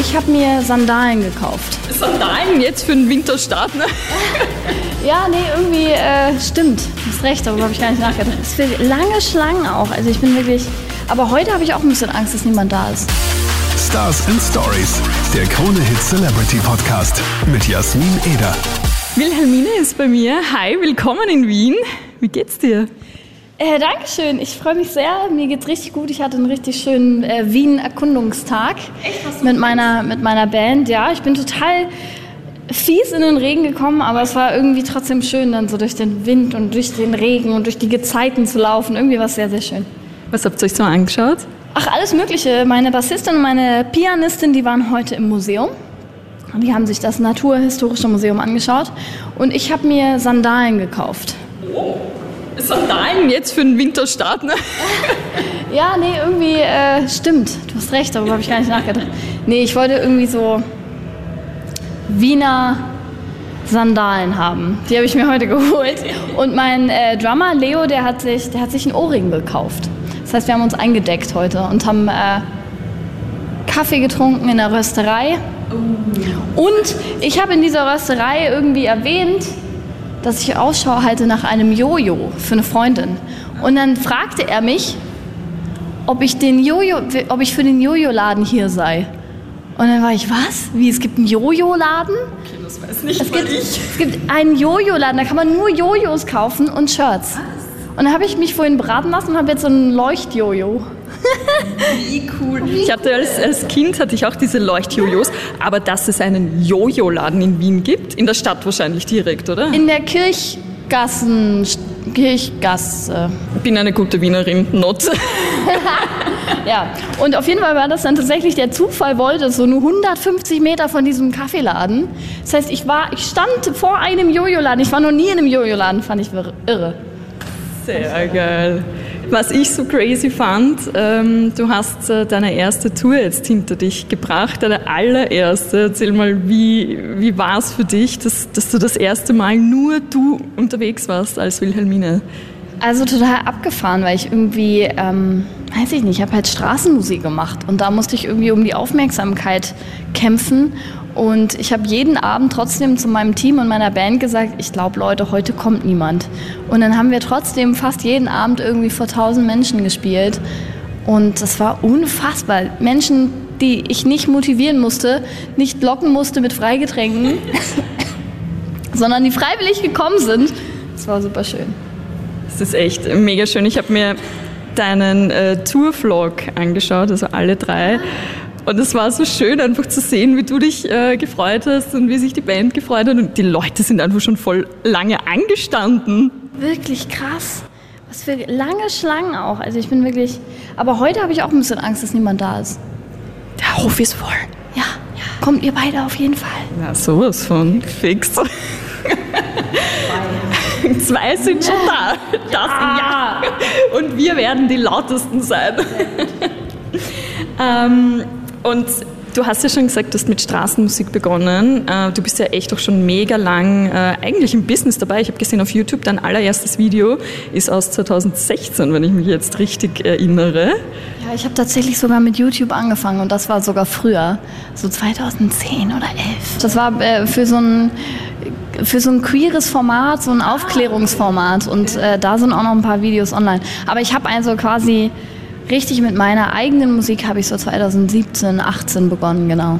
ich habe mir Sandalen gekauft. Sandalen jetzt für den Winterstart, ne? Ja, nee, irgendwie äh, stimmt. Du hast recht, darüber habe ich gar nicht nachgedacht. Es sind lange Schlangen auch. Also ich bin wirklich. Aber heute habe ich auch ein bisschen Angst, dass niemand da ist. Stars and Stories, der Krone Hit Celebrity Podcast mit Jasmin Eder. Wilhelmine ist bei mir. Hi, willkommen in Wien. Wie geht's dir? Äh, Dankeschön, ich freue mich sehr. Mir geht's richtig gut. Ich hatte einen richtig schönen äh, Wien-Erkundungstag mit meiner, mit meiner Band. Ja, ich bin total fies in den Regen gekommen, aber es war irgendwie trotzdem schön, dann so durch den Wind und durch den Regen und durch die Gezeiten zu laufen. Irgendwie war es sehr, sehr schön. Was habt ihr euch so angeschaut? Ach, alles Mögliche. Meine Bassistin und meine Pianistin, die waren heute im Museum. Die haben sich das Naturhistorische Museum angeschaut. Und ich habe mir Sandalen gekauft. Oh, Sandalen jetzt für den Winterstart, ne? Ja, nee, irgendwie äh, stimmt. Du hast recht, darüber habe ich gar nicht nachgedacht. Nee, ich wollte irgendwie so Wiener Sandalen haben. Die habe ich mir heute geholt. Und mein äh, Drummer Leo, der hat, sich, der hat sich einen Ohrring gekauft. Das heißt, wir haben uns eingedeckt heute und haben äh, Kaffee getrunken in der Rösterei. Und ich habe in dieser Rösterei irgendwie erwähnt, dass ich Ausschau halte nach einem Jojo für eine Freundin. Und dann fragte er mich, ob ich, den Jojo, ob ich für den Jojo-Laden hier sei. Und dann war ich, was? Wie, es gibt einen Jojo-Laden? Okay, das weiß nicht Es gibt, ich. es gibt einen Jojo-Laden, da kann man nur Jojos kaufen und Shirts. Und dann habe ich mich vorhin beraten lassen und habe jetzt so ein Leuchtjojo. Wie cool. Ich hatte als, als Kind hatte ich auch diese Leuchtjojos, aber dass es einen Jojo-Laden in Wien gibt, in der Stadt wahrscheinlich direkt, oder? In der Kirchgassen, Kirchgasse. Ich bin eine gute Wienerin, not. Ja, und auf jeden Fall war das dann tatsächlich der Zufall wollte, so nur 150 Meter von diesem Kaffeeladen. Das heißt, ich war, ich stand vor einem Jojo-Laden. Ich war noch nie in einem Jojo-Laden, fand ich irre. Sehr geil. Was ich so crazy fand, ähm, du hast äh, deine erste Tour jetzt hinter dich gebracht, deine allererste. Erzähl mal, wie, wie war es für dich, dass, dass du das erste Mal nur du unterwegs warst als Wilhelmine? Also total abgefahren, weil ich irgendwie, ähm, weiß ich nicht, ich habe halt Straßenmusik gemacht und da musste ich irgendwie um die Aufmerksamkeit kämpfen. Und ich habe jeden Abend trotzdem zu meinem Team und meiner Band gesagt, ich glaube Leute, heute kommt niemand. Und dann haben wir trotzdem fast jeden Abend irgendwie vor tausend Menschen gespielt. Und das war unfassbar. Menschen, die ich nicht motivieren musste, nicht locken musste mit Freigetränken, sondern die freiwillig gekommen sind. Das war super schön. Das ist echt mega schön. Ich habe mir deinen äh, Tour-Vlog angeschaut, also alle drei. Und es war so schön, einfach zu sehen, wie du dich äh, gefreut hast und wie sich die Band gefreut hat. Und die Leute sind einfach schon voll lange angestanden. Wirklich krass. Was für lange Schlangen auch. Also ich bin wirklich. Aber heute habe ich auch ein bisschen Angst, dass niemand da ist. Der Hof ist voll. Ja, kommt ihr beide auf jeden Fall. Na, sowas von fix. Zwei sind schon da. Das ja. Und wir werden die lautesten sein. ähm, und du hast ja schon gesagt, du hast mit Straßenmusik begonnen. Äh, Du bist ja echt auch schon mega lang äh, eigentlich im Business dabei. Ich habe gesehen auf YouTube, dein allererstes Video ist aus 2016, wenn ich mich jetzt richtig erinnere. Ja, ich habe tatsächlich sogar mit YouTube angefangen und das war sogar früher, so 2010 oder 11. Das war äh, für so ein für so ein queeres Format, so ein Aufklärungsformat und äh, da sind auch noch ein paar Videos online. Aber ich habe also quasi richtig mit meiner eigenen Musik habe ich so 2017, 18 begonnen, genau.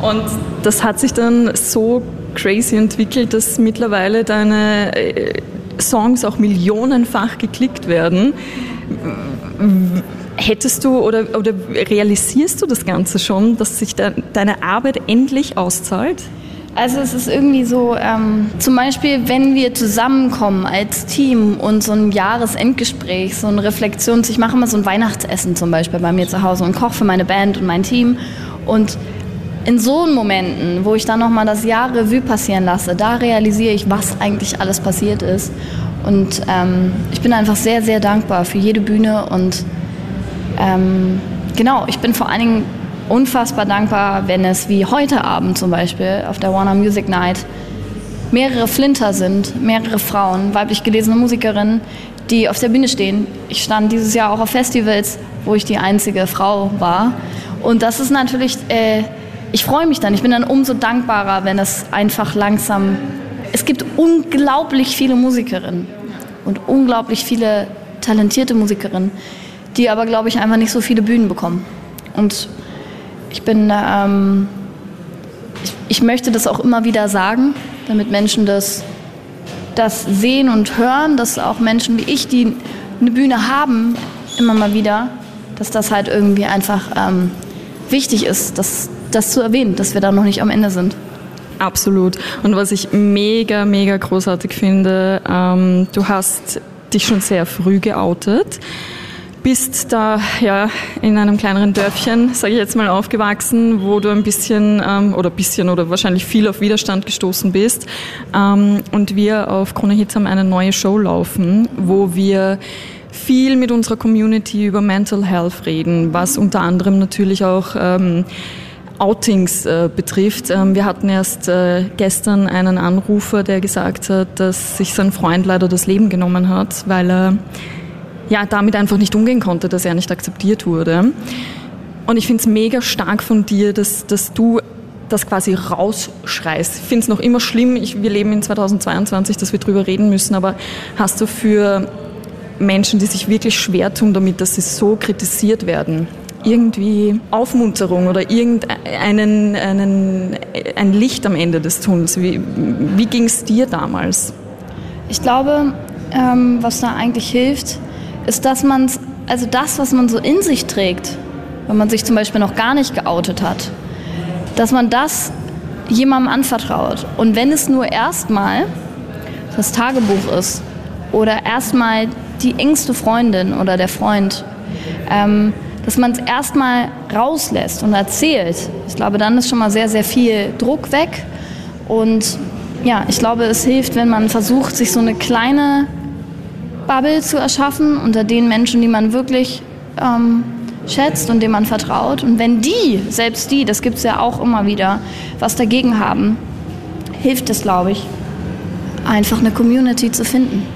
Und das hat sich dann so crazy entwickelt, dass mittlerweile deine äh, Songs auch millionenfach geklickt werden. Hättest du oder, oder realisierst du das Ganze schon, dass sich de deine Arbeit endlich auszahlt? Also es ist irgendwie so, ähm, zum Beispiel, wenn wir zusammenkommen als Team und so ein Jahresendgespräch, so eine Reflexion, ich mache immer so ein Weihnachtsessen zum Beispiel bei mir zu Hause und koche für meine Band und mein Team. Und in so Momenten, wo ich dann nochmal das Jahr Revue passieren lasse, da realisiere ich, was eigentlich alles passiert ist. Und ähm, ich bin einfach sehr, sehr dankbar für jede Bühne und ähm, genau, ich bin vor allen Dingen unfassbar dankbar, wenn es wie heute Abend zum Beispiel auf der Warner Music Night mehrere Flinter sind, mehrere Frauen, weiblich gelesene Musikerinnen, die auf der Bühne stehen. Ich stand dieses Jahr auch auf Festivals, wo ich die einzige Frau war. Und das ist natürlich, äh, ich freue mich dann. Ich bin dann umso dankbarer, wenn es einfach langsam. Es gibt unglaublich viele Musikerinnen und unglaublich viele talentierte Musikerinnen, die aber, glaube ich, einfach nicht so viele Bühnen bekommen. Und ich bin, ähm, ich, ich möchte das auch immer wieder sagen, damit Menschen das, das sehen und hören, dass auch Menschen wie ich, die eine Bühne haben, immer mal wieder, dass das halt irgendwie einfach ähm, wichtig ist, das, das zu erwähnen, dass wir da noch nicht am Ende sind. Absolut. Und was ich mega, mega großartig finde, ähm, du hast dich schon sehr früh geoutet, bist da ja in einem kleineren Dörfchen, sage ich jetzt mal, aufgewachsen, wo du ein bisschen ähm, oder bisschen oder wahrscheinlich viel auf Widerstand gestoßen bist. Ähm, und wir auf Krone Hits haben eine neue Show laufen, wo wir viel mit unserer Community über Mental Health reden, was unter anderem natürlich auch ähm, Outings äh, betrifft. Ähm, wir hatten erst äh, gestern einen Anrufer, der gesagt hat, dass sich sein Freund leider das Leben genommen hat, weil er ja damit einfach nicht umgehen konnte, dass er nicht akzeptiert wurde. Und ich finde es mega stark von dir, dass, dass du das quasi rausschreist. Ich finde es noch immer schlimm, ich, wir leben in 2022, dass wir drüber reden müssen, aber hast du für Menschen, die sich wirklich schwer tun damit, dass sie so kritisiert werden, irgendwie Aufmunterung oder irgendeinen einen, ein Licht am Ende des Tunnels. Wie, wie ging es dir damals? Ich glaube, ähm, was da eigentlich hilft, ist, dass man also das, was man so in sich trägt, wenn man sich zum Beispiel noch gar nicht geoutet hat, dass man das jemandem anvertraut. Und wenn es nur erstmal das Tagebuch ist oder erstmal die engste Freundin oder der Freund, ähm, dass man es erstmal rauslässt und erzählt. Ich glaube, dann ist schon mal sehr, sehr viel Druck weg. Und ja, ich glaube, es hilft, wenn man versucht, sich so eine kleine Bubble zu erschaffen unter den Menschen, die man wirklich ähm, schätzt und denen man vertraut. Und wenn die, selbst die, das gibt es ja auch immer wieder, was dagegen haben, hilft es, glaube ich, einfach eine Community zu finden.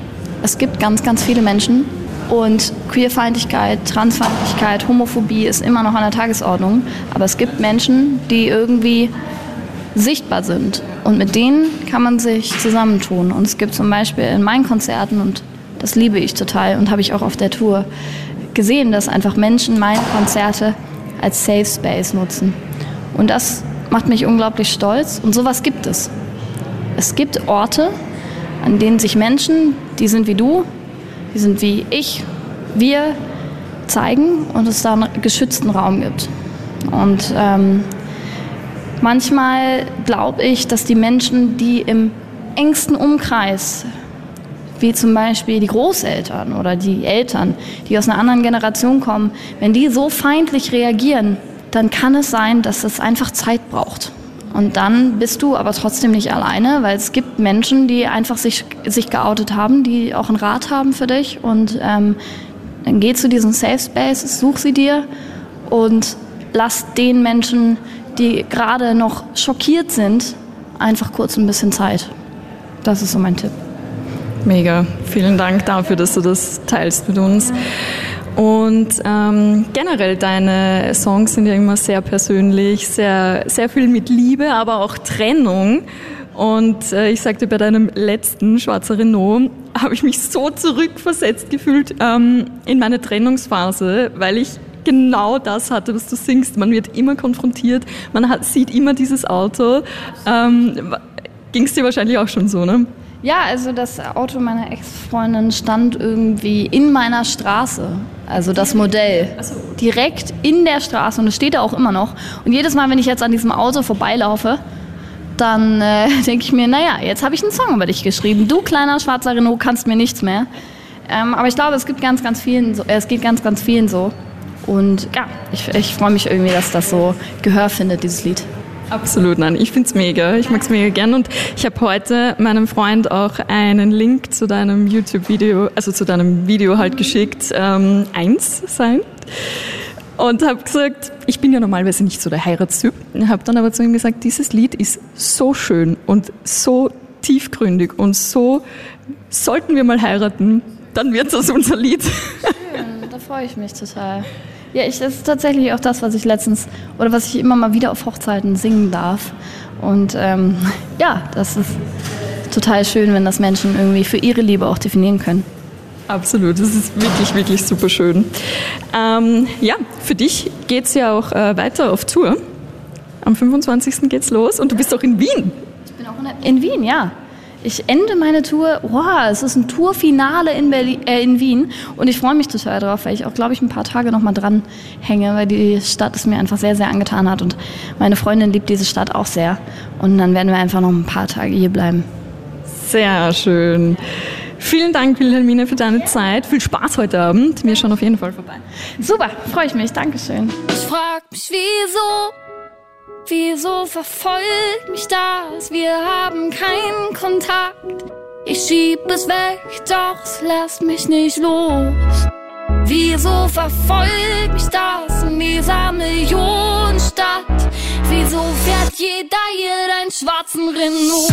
Es gibt ganz, ganz viele Menschen, und Queerfeindlichkeit, Transfeindlichkeit, Homophobie ist immer noch an der Tagesordnung. Aber es gibt Menschen, die irgendwie sichtbar sind. Und mit denen kann man sich zusammentun. Und es gibt zum Beispiel in meinen Konzerten, und das liebe ich total und habe ich auch auf der Tour gesehen, dass einfach Menschen meine Konzerte als Safe Space nutzen. Und das macht mich unglaublich stolz. Und sowas gibt es. Es gibt Orte, an denen sich Menschen, die sind wie du, die sind wie ich, wir zeigen und es da einen geschützten Raum gibt. Und ähm, manchmal glaube ich, dass die Menschen, die im engsten Umkreis, wie zum Beispiel die Großeltern oder die Eltern, die aus einer anderen Generation kommen, wenn die so feindlich reagieren, dann kann es sein, dass es einfach Zeit braucht. Und dann bist du aber trotzdem nicht alleine, weil es gibt Menschen, die einfach sich, sich geoutet haben, die auch einen Rat haben für dich. Und ähm, dann geh zu diesen Safe Spaces, such sie dir und lass den Menschen, die gerade noch schockiert sind, einfach kurz ein bisschen Zeit. Das ist so mein Tipp. Mega. Vielen Dank dafür, dass du das teilst mit uns. Und ähm, generell deine Songs sind ja immer sehr persönlich, sehr, sehr viel mit Liebe, aber auch Trennung. Und äh, ich sagte, bei deinem letzten Schwarzer Renault habe ich mich so zurückversetzt gefühlt ähm, in meine Trennungsphase, weil ich genau das hatte, was du singst. Man wird immer konfrontiert, man hat, sieht immer dieses Auto. Ähm, Ging es dir wahrscheinlich auch schon so, ne? Ja, also das Auto meiner Ex-Freundin stand irgendwie in meiner Straße. Also das Modell. Direkt in der Straße und es steht da auch immer noch. Und jedes Mal, wenn ich jetzt an diesem Auto vorbeilaufe, dann äh, denke ich mir, naja, jetzt habe ich einen Song über dich geschrieben. Du kleiner schwarzer Renault kannst mir nichts mehr. Ähm, aber ich glaube, es gibt ganz, ganz vielen so, äh, es geht ganz, ganz vielen so. Und ja, ich, ich freue mich irgendwie, dass das so Gehör findet, dieses Lied. Absolut, nein, ich finde es mega. Ich mag es mega gern und ich habe heute meinem Freund auch einen Link zu deinem YouTube-Video, also zu deinem Video halt geschickt, ähm, eins sein. Und habe gesagt, ich bin ja normalerweise nicht so der Heiratstyp, habe dann aber zu ihm gesagt, dieses Lied ist so schön und so tiefgründig und so, sollten wir mal heiraten, dann wird das unser Lied. Schön, da freue ich mich total. Ja, ich, das ist tatsächlich auch das, was ich letztens oder was ich immer mal wieder auf Hochzeiten singen darf. Und ähm, ja, das ist total schön, wenn das Menschen irgendwie für ihre Liebe auch definieren können. Absolut, das ist wirklich, wirklich super schön. Ähm, ja, für dich geht es ja auch äh, weiter auf Tour. Am 25. geht's los und du bist auch in Wien. Ich bin auch in, in Wien, ja. Ich ende meine Tour, wow, es ist ein Tourfinale in, Berlin, äh, in Wien und ich freue mich total drauf, weil ich auch, glaube ich, ein paar Tage noch mal dran hänge, weil die Stadt es mir einfach sehr, sehr angetan hat und meine Freundin liebt diese Stadt auch sehr und dann werden wir einfach noch ein paar Tage hier bleiben. Sehr schön. Vielen Dank, Wilhelmine, für deine Zeit. Viel Spaß heute Abend. Wir schauen auf jeden Fall vorbei. Super, freue ich mich. Dankeschön. Ich frag mich, wieso Wieso verfolgt mich das? Wir haben keinen Kontakt. Ich schieb es weg, doch es lässt mich nicht los. Wieso verfolgt mich das in dieser Millionenstadt? Wieso fährt jeder hier deinen schwarzen Renault?